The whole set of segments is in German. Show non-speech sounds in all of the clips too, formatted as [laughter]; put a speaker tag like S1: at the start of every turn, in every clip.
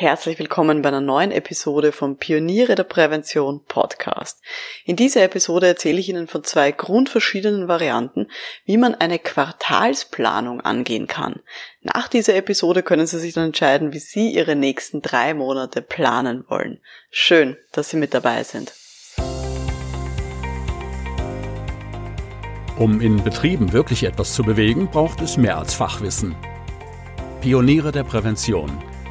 S1: Herzlich willkommen bei einer neuen Episode vom Pioniere der Prävention Podcast. In dieser Episode erzähle ich Ihnen von zwei grundverschiedenen Varianten, wie man eine Quartalsplanung angehen kann. Nach dieser Episode können Sie sich dann entscheiden, wie Sie Ihre nächsten drei Monate planen wollen. Schön, dass Sie mit dabei sind.
S2: Um in Betrieben wirklich etwas zu bewegen, braucht es mehr als Fachwissen. Pioniere der Prävention –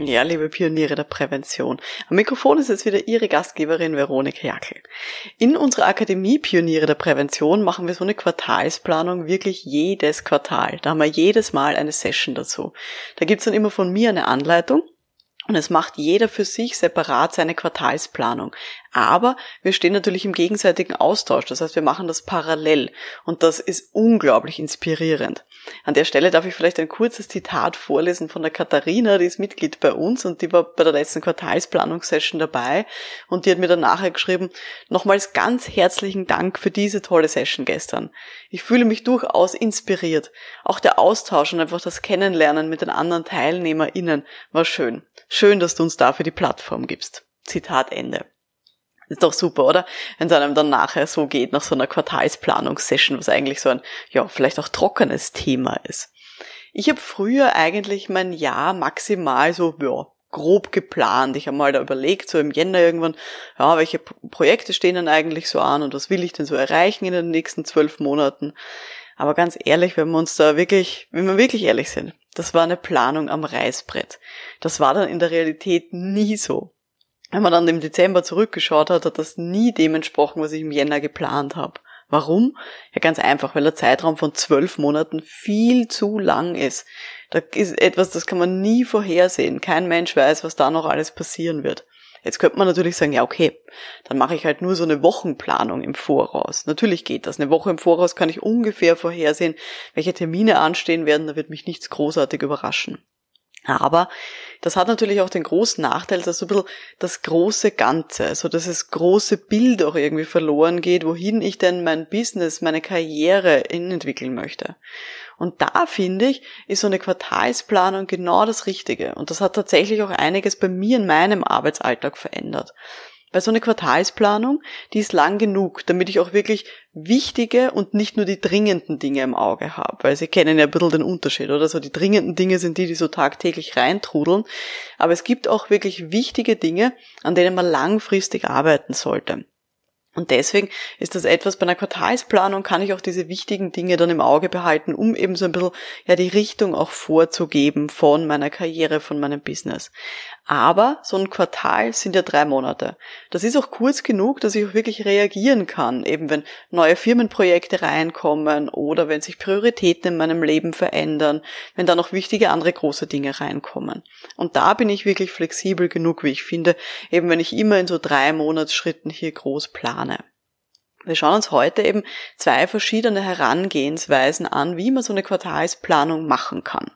S1: Ja, liebe Pioniere der Prävention. Am Mikrofon ist jetzt wieder Ihre Gastgeberin Veronika Jackel. In unserer Akademie Pioniere der Prävention machen wir so eine Quartalsplanung wirklich jedes Quartal. Da haben wir jedes Mal eine Session dazu. Da gibt's dann immer von mir eine Anleitung und es macht jeder für sich separat seine Quartalsplanung. Aber wir stehen natürlich im gegenseitigen Austausch. Das heißt, wir machen das parallel. Und das ist unglaublich inspirierend. An der Stelle darf ich vielleicht ein kurzes Zitat vorlesen von der Katharina, die ist Mitglied bei uns und die war bei der letzten Quartalsplanungssession dabei. Und die hat mir dann nachher geschrieben, nochmals ganz herzlichen Dank für diese tolle Session gestern. Ich fühle mich durchaus inspiriert. Auch der Austausch und einfach das Kennenlernen mit den anderen TeilnehmerInnen war schön. Schön, dass du uns dafür die Plattform gibst. Zitat Ende. Ist doch super, oder? Wenn es einem dann nachher so geht, nach so einer Quartalsplanungssession, was eigentlich so ein, ja, vielleicht auch trockenes Thema ist. Ich habe früher eigentlich mein Jahr maximal so, ja, grob geplant. Ich habe mal da überlegt, so im Jänner irgendwann, ja, welche Projekte stehen denn eigentlich so an und was will ich denn so erreichen in den nächsten zwölf Monaten. Aber ganz ehrlich, wenn wir uns da wirklich, wenn wir wirklich ehrlich sind, das war eine Planung am Reißbrett. Das war dann in der Realität nie so. Wenn man dann im Dezember zurückgeschaut hat, hat das nie dem entsprochen, was ich im Jänner geplant habe. Warum? Ja, ganz einfach, weil der Zeitraum von zwölf Monaten viel zu lang ist. Da ist etwas, das kann man nie vorhersehen. Kein Mensch weiß, was da noch alles passieren wird. Jetzt könnte man natürlich sagen, ja, okay, dann mache ich halt nur so eine Wochenplanung im Voraus. Natürlich geht das. Eine Woche im Voraus kann ich ungefähr vorhersehen, welche Termine anstehen werden, da wird mich nichts großartig überraschen. Aber das hat natürlich auch den großen Nachteil, dass so ein bisschen das große Ganze, also dass das große Bild auch irgendwie verloren geht, wohin ich denn mein Business, meine Karriere entwickeln möchte. Und da finde ich, ist so eine Quartalsplanung genau das Richtige. Und das hat tatsächlich auch einiges bei mir in meinem Arbeitsalltag verändert. Weil so eine Quartalsplanung, die ist lang genug, damit ich auch wirklich wichtige und nicht nur die dringenden Dinge im Auge habe. Weil Sie kennen ja ein bisschen den Unterschied, oder? So die dringenden Dinge sind die, die so tagtäglich reintrudeln. Aber es gibt auch wirklich wichtige Dinge, an denen man langfristig arbeiten sollte. Und deswegen ist das etwas bei einer Quartalsplanung kann ich auch diese wichtigen Dinge dann im Auge behalten, um eben so ein bisschen ja die Richtung auch vorzugeben von meiner Karriere, von meinem Business. Aber so ein Quartal sind ja drei Monate. Das ist auch kurz genug, dass ich auch wirklich reagieren kann, eben wenn neue Firmenprojekte reinkommen oder wenn sich Prioritäten in meinem Leben verändern, wenn da noch wichtige andere große Dinge reinkommen. Und da bin ich wirklich flexibel genug, wie ich finde, eben wenn ich immer in so drei Monatsschritten hier groß plane. Wir schauen uns heute eben zwei verschiedene Herangehensweisen an, wie man so eine Quartalsplanung machen kann.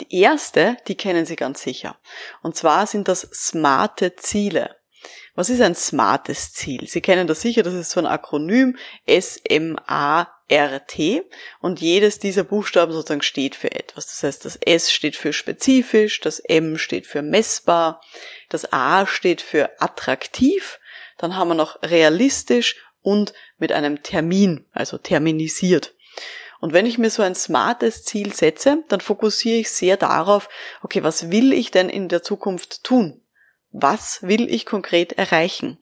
S1: Die erste, die kennen Sie ganz sicher. Und zwar sind das smarte Ziele. Was ist ein smartes Ziel? Sie kennen das sicher, das ist so ein Akronym S-M-A-R-T und jedes dieser Buchstaben sozusagen steht für etwas. Das heißt, das S steht für spezifisch, das M steht für messbar, das A steht für attraktiv, dann haben wir noch realistisch und mit einem Termin, also terminisiert. Und wenn ich mir so ein smartes Ziel setze, dann fokussiere ich sehr darauf, okay, was will ich denn in der Zukunft tun? Was will ich konkret erreichen?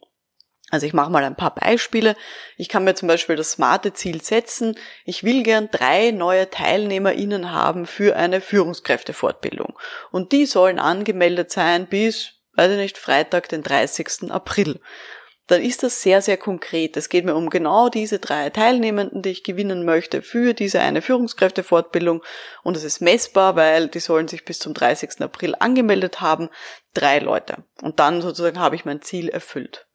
S1: Also ich mache mal ein paar Beispiele. Ich kann mir zum Beispiel das smarte Ziel setzen. Ich will gern drei neue TeilnehmerInnen haben für eine Führungskräftefortbildung. Und die sollen angemeldet sein bis, weiß ich nicht, Freitag, den 30. April dann ist das sehr, sehr konkret. Es geht mir um genau diese drei Teilnehmenden, die ich gewinnen möchte für diese eine Führungskräftefortbildung. Und es ist messbar, weil die sollen sich bis zum 30. April angemeldet haben. Drei Leute. Und dann sozusagen habe ich mein Ziel erfüllt.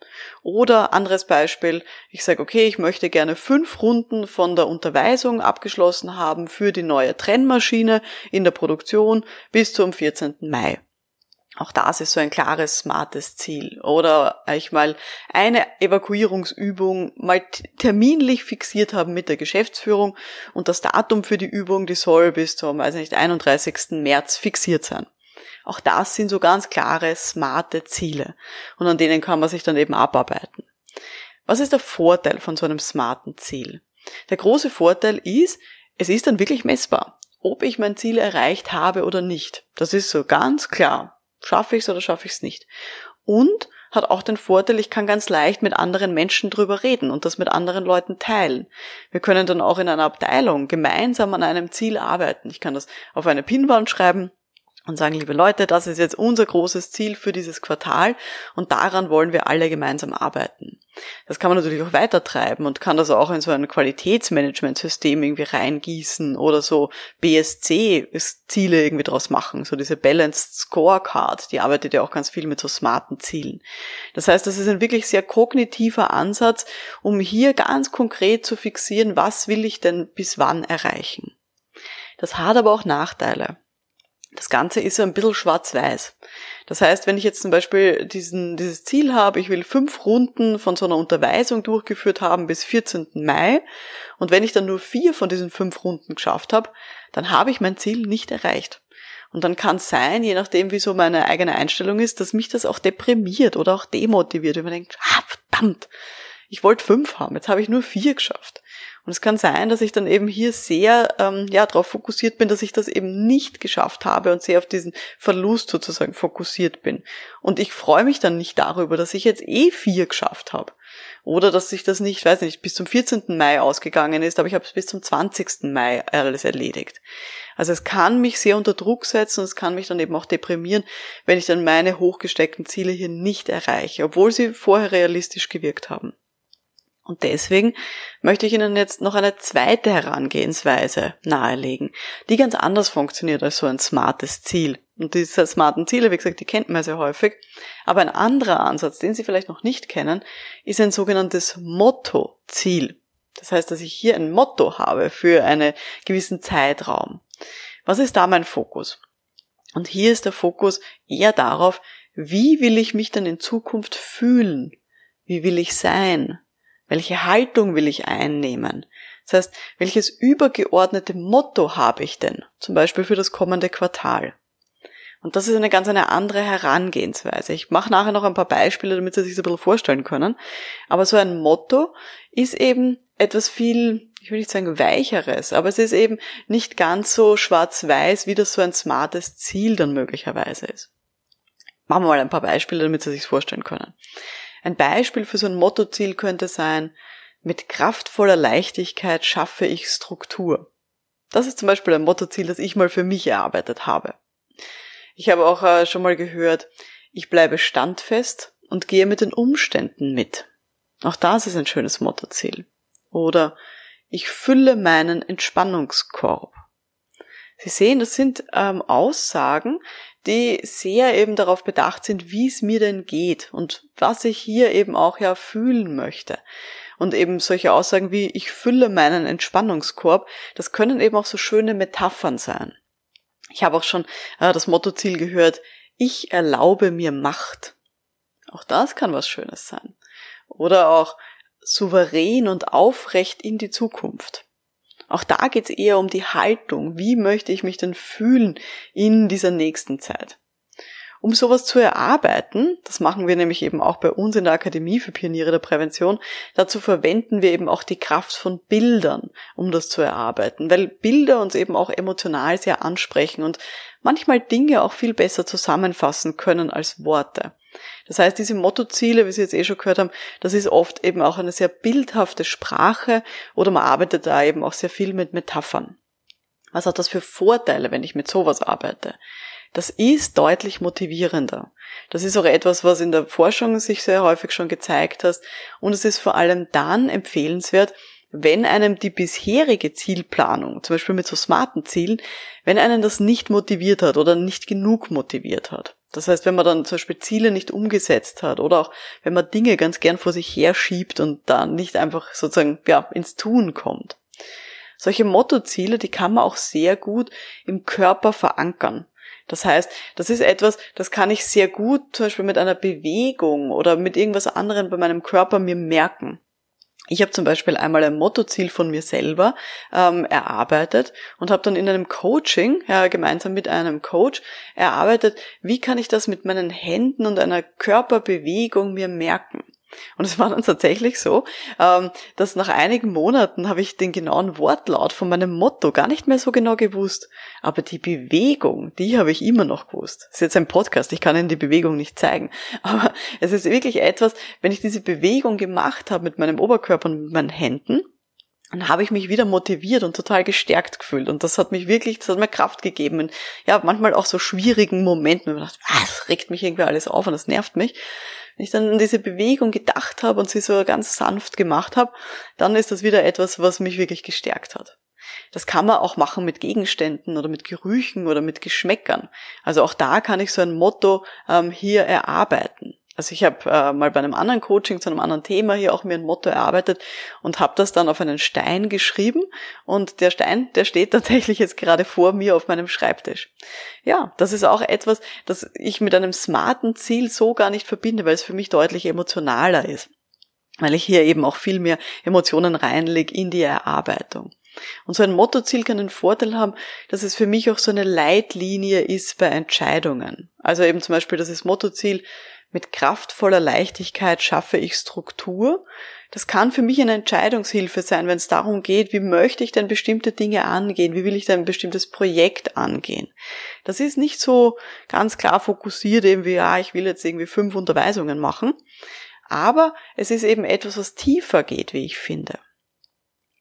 S1: Oder anderes Beispiel, ich sage, okay, ich möchte gerne fünf Runden von der Unterweisung abgeschlossen haben für die neue Trennmaschine in der Produktion bis zum 14. Mai. Auch das ist so ein klares, smartes Ziel. Oder ich mal eine Evakuierungsübung mal terminlich fixiert haben mit der Geschäftsführung und das Datum für die Übung, die soll bis zum, weiß nicht, 31. März fixiert sein. Auch das sind so ganz klare, smarte Ziele. Und an denen kann man sich dann eben abarbeiten. Was ist der Vorteil von so einem smarten Ziel? Der große Vorteil ist, es ist dann wirklich messbar, ob ich mein Ziel erreicht habe oder nicht. Das ist so ganz klar. Schaffe ich es oder schaffe ich es nicht? Und hat auch den Vorteil, ich kann ganz leicht mit anderen Menschen drüber reden und das mit anderen Leuten teilen. Wir können dann auch in einer Abteilung gemeinsam an einem Ziel arbeiten. Ich kann das auf eine Pinwand schreiben und sagen, liebe Leute, das ist jetzt unser großes Ziel für dieses Quartal und daran wollen wir alle gemeinsam arbeiten. Das kann man natürlich auch weiter treiben und kann das auch in so ein Qualitätsmanagementsystem irgendwie reingießen oder so BSC-Ziele irgendwie draus machen, so diese Balanced Scorecard, die arbeitet ja auch ganz viel mit so smarten Zielen. Das heißt, das ist ein wirklich sehr kognitiver Ansatz, um hier ganz konkret zu fixieren, was will ich denn bis wann erreichen. Das hat aber auch Nachteile. Das Ganze ist ein bisschen schwarz-weiß. Das heißt, wenn ich jetzt zum Beispiel diesen, dieses Ziel habe, ich will fünf Runden von so einer Unterweisung durchgeführt haben bis 14. Mai und wenn ich dann nur vier von diesen fünf Runden geschafft habe, dann habe ich mein Ziel nicht erreicht. Und dann kann es sein, je nachdem, wie so meine eigene Einstellung ist, dass mich das auch deprimiert oder auch demotiviert. Und man denkt, ah, verdammt, ich wollte fünf haben, jetzt habe ich nur vier geschafft. Und es kann sein, dass ich dann eben hier sehr ähm, ja darauf fokussiert bin, dass ich das eben nicht geschafft habe und sehr auf diesen Verlust sozusagen fokussiert bin. Und ich freue mich dann nicht darüber, dass ich jetzt eh vier geschafft habe. Oder dass sich das nicht, weiß nicht, bis zum 14. Mai ausgegangen ist, aber ich habe es bis zum 20. Mai alles erledigt. Also es kann mich sehr unter Druck setzen und es kann mich dann eben auch deprimieren, wenn ich dann meine hochgesteckten Ziele hier nicht erreiche, obwohl sie vorher realistisch gewirkt haben. Und deswegen möchte ich Ihnen jetzt noch eine zweite Herangehensweise nahelegen, die ganz anders funktioniert als so ein smartes Ziel. Und diese smarten Ziele, wie gesagt, die kennt man sehr häufig. Aber ein anderer Ansatz, den Sie vielleicht noch nicht kennen, ist ein sogenanntes Motto-Ziel. Das heißt, dass ich hier ein Motto habe für einen gewissen Zeitraum. Was ist da mein Fokus? Und hier ist der Fokus eher darauf, wie will ich mich denn in Zukunft fühlen? Wie will ich sein? Welche Haltung will ich einnehmen? Das heißt, welches übergeordnete Motto habe ich denn? Zum Beispiel für das kommende Quartal. Und das ist eine ganz eine andere Herangehensweise. Ich mache nachher noch ein paar Beispiele, damit Sie sich das ein bisschen vorstellen können. Aber so ein Motto ist eben etwas viel, ich will nicht sagen weicheres, aber es ist eben nicht ganz so schwarz-weiß, wie das so ein smartes Ziel dann möglicherweise ist. Machen wir mal ein paar Beispiele, damit Sie sich vorstellen können. Ein Beispiel für so ein Mottoziel könnte sein, mit kraftvoller Leichtigkeit schaffe ich Struktur. Das ist zum Beispiel ein Mottoziel, das ich mal für mich erarbeitet habe. Ich habe auch äh, schon mal gehört, ich bleibe standfest und gehe mit den Umständen mit. Auch das ist ein schönes Mottoziel. Oder ich fülle meinen Entspannungskorb. Sie sehen, das sind ähm, Aussagen, die sehr eben darauf bedacht sind, wie es mir denn geht und was ich hier eben auch ja fühlen möchte. Und eben solche Aussagen wie ich fülle meinen Entspannungskorb, das können eben auch so schöne Metaphern sein. Ich habe auch schon äh, das Mottoziel gehört, ich erlaube mir Macht. Auch das kann was Schönes sein. Oder auch souverän und aufrecht in die Zukunft. Auch da geht es eher um die Haltung. Wie möchte ich mich denn fühlen in dieser nächsten Zeit? Um sowas zu erarbeiten, das machen wir nämlich eben auch bei uns in der Akademie für Pioniere der Prävention, dazu verwenden wir eben auch die Kraft von Bildern, um das zu erarbeiten, weil Bilder uns eben auch emotional sehr ansprechen und manchmal Dinge auch viel besser zusammenfassen können als Worte. Das heißt, diese Mottoziele, wie Sie jetzt eh schon gehört haben, das ist oft eben auch eine sehr bildhafte Sprache oder man arbeitet da eben auch sehr viel mit Metaphern. Was hat das für Vorteile, wenn ich mit sowas arbeite? Das ist deutlich motivierender. Das ist auch etwas, was in der Forschung sich sehr häufig schon gezeigt hat. Und es ist vor allem dann empfehlenswert, wenn einem die bisherige Zielplanung, zum Beispiel mit so smarten Zielen, wenn einen das nicht motiviert hat oder nicht genug motiviert hat. Das heißt, wenn man dann zum Beispiel Ziele nicht umgesetzt hat oder auch wenn man Dinge ganz gern vor sich her schiebt und dann nicht einfach sozusagen ja, ins Tun kommt. Solche Mottoziele, die kann man auch sehr gut im Körper verankern. Das heißt, das ist etwas, das kann ich sehr gut zum Beispiel mit einer Bewegung oder mit irgendwas anderem bei meinem Körper mir merken. Ich habe zum Beispiel einmal ein Mottoziel von mir selber ähm, erarbeitet und habe dann in einem Coaching, ja, gemeinsam mit einem Coach, erarbeitet, wie kann ich das mit meinen Händen und einer Körperbewegung mir merken. Und es war dann tatsächlich so, ähm, dass nach einigen Monaten habe ich den genauen Wortlaut von meinem Motto gar nicht mehr so genau gewusst. Aber die Bewegung, die habe ich immer noch gewusst. Das ist jetzt ein Podcast, ich kann Ihnen die Bewegung nicht zeigen. [laughs] Aber es ist wirklich etwas, wenn ich diese Bewegung gemacht habe mit meinem Oberkörper und mit meinen Händen, dann habe ich mich wieder motiviert und total gestärkt gefühlt. Und das hat mich wirklich, das hat mir Kraft gegeben. Und ja, manchmal auch so schwierigen Momenten, wenn man dachte, ah, das regt mich irgendwie alles auf und das nervt mich. Wenn ich dann an diese Bewegung gedacht habe und sie so ganz sanft gemacht habe, dann ist das wieder etwas, was mich wirklich gestärkt hat. Das kann man auch machen mit Gegenständen oder mit Gerüchen oder mit Geschmäckern. Also auch da kann ich so ein Motto ähm, hier erarbeiten. Also ich habe äh, mal bei einem anderen Coaching zu einem anderen Thema hier auch mir ein Motto erarbeitet und habe das dann auf einen Stein geschrieben und der Stein, der steht [laughs] tatsächlich jetzt gerade vor mir auf meinem Schreibtisch. Ja, das ist auch etwas, das ich mit einem smarten Ziel so gar nicht verbinde, weil es für mich deutlich emotionaler ist, weil ich hier eben auch viel mehr Emotionen reinlege in die Erarbeitung. Und so ein Mottoziel kann den Vorteil haben, dass es für mich auch so eine Leitlinie ist bei Entscheidungen. Also eben zum Beispiel, das ist Mottoziel, mit kraftvoller Leichtigkeit schaffe ich Struktur. Das kann für mich eine Entscheidungshilfe sein, wenn es darum geht, wie möchte ich denn bestimmte Dinge angehen, wie will ich denn ein bestimmtes Projekt angehen. Das ist nicht so ganz klar fokussiert, eben wie, ja, ich will jetzt irgendwie fünf Unterweisungen machen, aber es ist eben etwas, was tiefer geht, wie ich finde.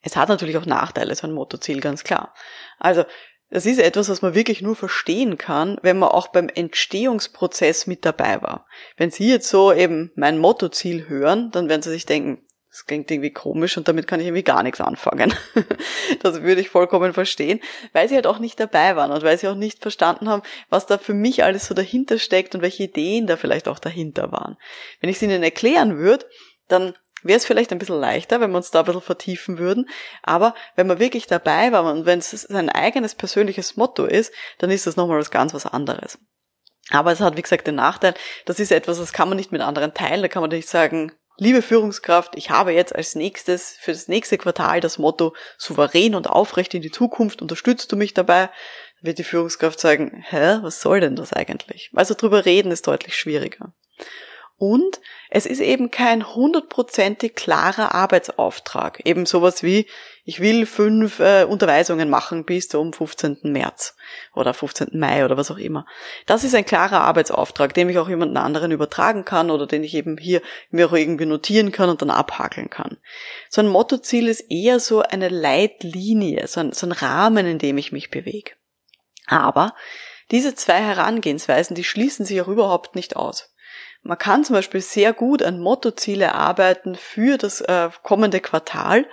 S1: Es hat natürlich auch Nachteile, so ein Mottoziel, ganz klar. Also das ist etwas, was man wirklich nur verstehen kann, wenn man auch beim Entstehungsprozess mit dabei war. Wenn Sie jetzt so eben mein Mottoziel hören, dann werden Sie sich denken, das klingt irgendwie komisch und damit kann ich irgendwie gar nichts anfangen. [laughs] das würde ich vollkommen verstehen, weil sie halt auch nicht dabei waren und weil sie auch nicht verstanden haben, was da für mich alles so dahinter steckt und welche Ideen da vielleicht auch dahinter waren. Wenn ich es ihnen erklären würde, dann wäre es vielleicht ein bisschen leichter, wenn wir uns da ein bisschen vertiefen würden. Aber wenn man wirklich dabei war und wenn es sein eigenes persönliches Motto ist, dann ist das nochmal was ganz was anderes. Aber es hat, wie gesagt, den Nachteil, das ist etwas, das kann man nicht mit anderen teilen. Da kann man nicht sagen, liebe Führungskraft, ich habe jetzt als nächstes für das nächste Quartal das Motto souverän und aufrecht in die Zukunft, unterstützt du mich dabei? Dann wird die Führungskraft sagen, hä, was soll denn das eigentlich? Also drüber reden ist deutlich schwieriger. Und es ist eben kein hundertprozentig klarer Arbeitsauftrag. Eben sowas wie, ich will fünf äh, Unterweisungen machen bis zum 15. März oder 15. Mai oder was auch immer. Das ist ein klarer Arbeitsauftrag, den ich auch jemanden anderen übertragen kann oder den ich eben hier mir auch irgendwie notieren kann und dann abhakeln kann. So ein Mottoziel ist eher so eine Leitlinie, so ein, so ein Rahmen, in dem ich mich bewege. Aber diese zwei Herangehensweisen, die schließen sich auch überhaupt nicht aus. Man kann zum Beispiel sehr gut an Mottoziele erarbeiten für das äh, kommende Quartal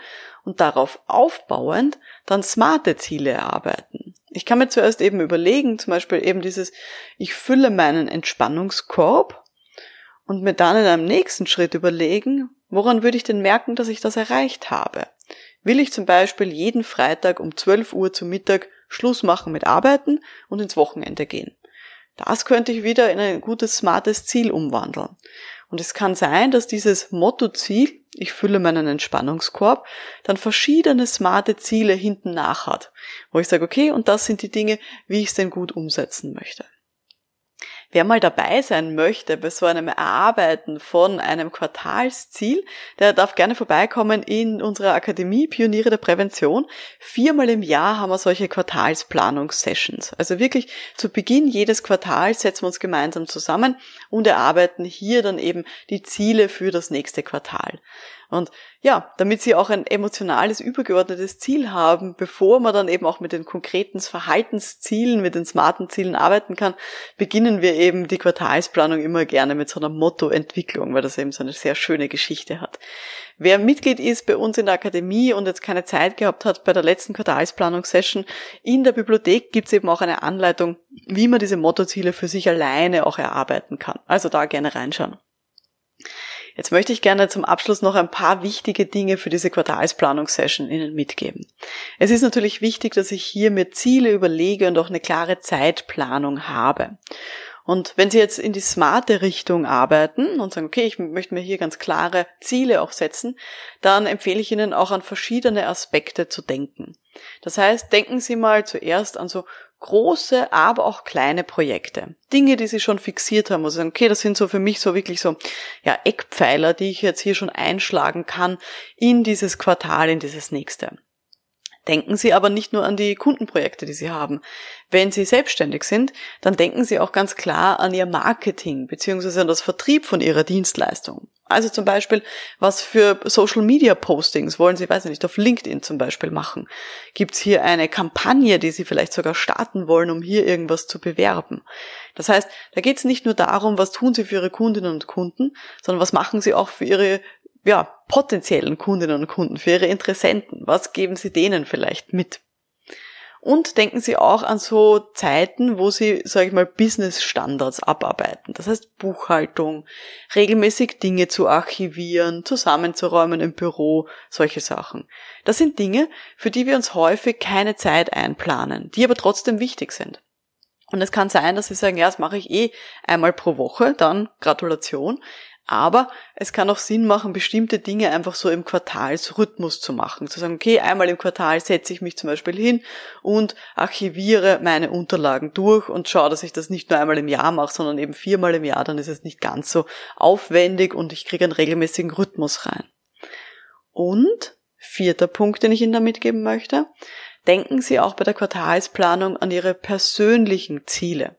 S1: und darauf aufbauend dann smarte Ziele erarbeiten. Ich kann mir zuerst eben überlegen, zum Beispiel eben dieses, ich fülle meinen Entspannungskorb und mir dann in einem nächsten Schritt überlegen, woran würde ich denn merken, dass ich das erreicht habe? Will ich zum Beispiel jeden Freitag um 12 Uhr zu Mittag Schluss machen mit Arbeiten und ins Wochenende gehen? Das könnte ich wieder in ein gutes, smartes Ziel umwandeln. Und es kann sein, dass dieses Motto-Ziel, ich fülle meinen Entspannungskorb, dann verschiedene smarte Ziele hinten nach hat, wo ich sage, okay, und das sind die Dinge, wie ich es denn gut umsetzen möchte. Wer mal dabei sein möchte bei so einem Erarbeiten von einem Quartalsziel, der darf gerne vorbeikommen in unserer Akademie Pioniere der Prävention. Viermal im Jahr haben wir solche Quartalsplanungssessions. Also wirklich zu Beginn jedes Quartals setzen wir uns gemeinsam zusammen und erarbeiten hier dann eben die Ziele für das nächste Quartal. Und ja, damit sie auch ein emotionales, übergeordnetes Ziel haben, bevor man dann eben auch mit den konkreten Verhaltenszielen, mit den smarten Zielen arbeiten kann, beginnen wir eben die Quartalsplanung immer gerne mit so einer Mottoentwicklung, weil das eben so eine sehr schöne Geschichte hat. Wer Mitglied ist bei uns in der Akademie und jetzt keine Zeit gehabt hat bei der letzten Quartalsplanungssession, in der Bibliothek gibt es eben auch eine Anleitung, wie man diese Mottoziele für sich alleine auch erarbeiten kann. Also da gerne reinschauen. Jetzt möchte ich gerne zum Abschluss noch ein paar wichtige Dinge für diese Quartalsplanungssession Ihnen mitgeben. Es ist natürlich wichtig, dass ich hier mir Ziele überlege und auch eine klare Zeitplanung habe. Und wenn Sie jetzt in die smarte Richtung arbeiten und sagen, okay, ich möchte mir hier ganz klare Ziele auch setzen, dann empfehle ich Ihnen auch an verschiedene Aspekte zu denken. Das heißt, denken Sie mal zuerst an so große, aber auch kleine Projekte. Dinge, die sie schon fixiert haben, sie sagen, okay, das sind so für mich so wirklich so, ja, Eckpfeiler, die ich jetzt hier schon einschlagen kann in dieses Quartal, in dieses nächste. Denken Sie aber nicht nur an die Kundenprojekte, die Sie haben. Wenn Sie selbstständig sind, dann denken Sie auch ganz klar an Ihr Marketing bzw. an das Vertrieb von Ihrer Dienstleistung. Also zum Beispiel, was für Social Media Postings wollen Sie, weiß ich nicht, auf LinkedIn zum Beispiel machen? Gibt es hier eine Kampagne, die Sie vielleicht sogar starten wollen, um hier irgendwas zu bewerben? Das heißt, da geht es nicht nur darum, was tun Sie für Ihre Kundinnen und Kunden, sondern was machen Sie auch für Ihre ja, potenziellen Kundinnen und Kunden, für Ihre Interessenten? Was geben Sie denen vielleicht mit? Und denken Sie auch an so Zeiten, wo Sie, sage ich mal, Business-Standards abarbeiten. Das heißt Buchhaltung, regelmäßig Dinge zu archivieren, zusammenzuräumen im Büro, solche Sachen. Das sind Dinge, für die wir uns häufig keine Zeit einplanen, die aber trotzdem wichtig sind. Und es kann sein, dass Sie sagen, ja, das mache ich eh einmal pro Woche, dann Gratulation. Aber es kann auch Sinn machen, bestimmte Dinge einfach so im Quartalsrhythmus zu machen. Zu sagen, okay, einmal im Quartal setze ich mich zum Beispiel hin und archiviere meine Unterlagen durch und schaue, dass ich das nicht nur einmal im Jahr mache, sondern eben viermal im Jahr. Dann ist es nicht ganz so aufwendig und ich kriege einen regelmäßigen Rhythmus rein. Und vierter Punkt, den ich Ihnen da mitgeben möchte. Denken Sie auch bei der Quartalsplanung an Ihre persönlichen Ziele.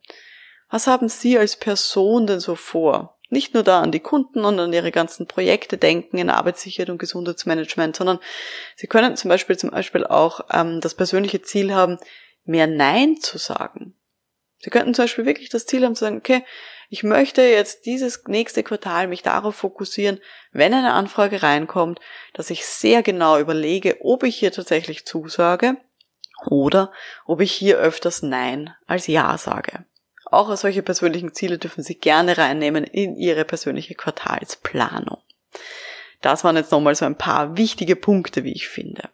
S1: Was haben Sie als Person denn so vor? Nicht nur da an die Kunden und an ihre ganzen Projekte denken in Arbeitssicherheit und Gesundheitsmanagement, sondern sie können zum Beispiel zum Beispiel auch ähm, das persönliche Ziel haben, mehr Nein zu sagen. Sie könnten zum Beispiel wirklich das Ziel haben zu sagen, okay, ich möchte jetzt dieses nächste Quartal mich darauf fokussieren, wenn eine Anfrage reinkommt, dass ich sehr genau überlege, ob ich hier tatsächlich zusage oder ob ich hier öfters Nein als Ja sage. Auch solche persönlichen Ziele dürfen Sie gerne reinnehmen in Ihre persönliche Quartalsplanung. Das waren jetzt nochmal so ein paar wichtige Punkte, wie ich finde.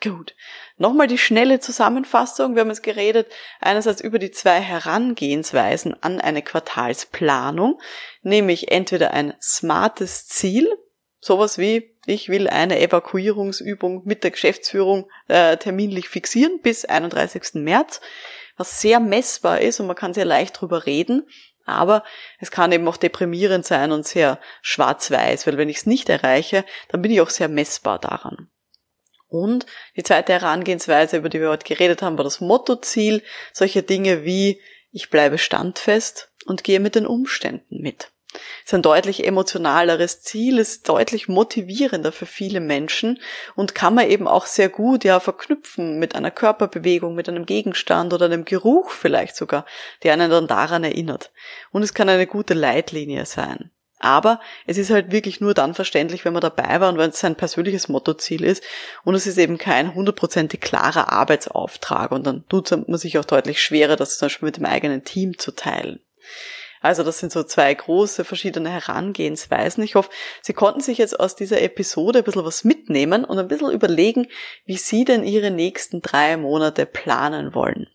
S1: Gut. Nochmal die schnelle Zusammenfassung. Wir haben jetzt geredet einerseits über die zwei Herangehensweisen an eine Quartalsplanung, nämlich entweder ein smartes Ziel, sowas wie ich will eine Evakuierungsübung mit der Geschäftsführung äh, terminlich fixieren bis 31. März was sehr messbar ist und man kann sehr leicht drüber reden. Aber es kann eben auch deprimierend sein und sehr schwarz-weiß, weil wenn ich es nicht erreiche, dann bin ich auch sehr messbar daran. Und die zweite Herangehensweise, über die wir heute geredet haben, war das Mottoziel. Solche Dinge wie ich bleibe standfest und gehe mit den Umständen mit ist ein deutlich emotionaleres Ziel, ist deutlich motivierender für viele Menschen und kann man eben auch sehr gut ja verknüpfen mit einer Körperbewegung, mit einem Gegenstand oder einem Geruch vielleicht sogar, der einen dann daran erinnert. Und es kann eine gute Leitlinie sein. Aber es ist halt wirklich nur dann verständlich, wenn man dabei war und wenn es sein persönliches Mottoziel ist. Und es ist eben kein hundertprozentig klarer Arbeitsauftrag. Und dann tut man sich auch deutlich schwerer, das zum Beispiel mit dem eigenen Team zu teilen. Also das sind so zwei große verschiedene Herangehensweisen. Ich hoffe, Sie konnten sich jetzt aus dieser Episode ein bisschen was mitnehmen und ein bisschen überlegen, wie Sie denn Ihre nächsten drei Monate planen wollen.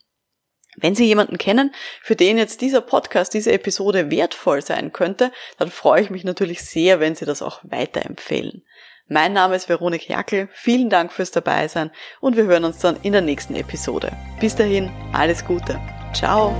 S1: Wenn Sie jemanden kennen, für den jetzt dieser Podcast, diese Episode wertvoll sein könnte, dann freue ich mich natürlich sehr, wenn Sie das auch weiterempfehlen. Mein Name ist Veronik Jackel, vielen Dank fürs Dabeisein und wir hören uns dann in der nächsten Episode. Bis dahin, alles Gute. Ciao.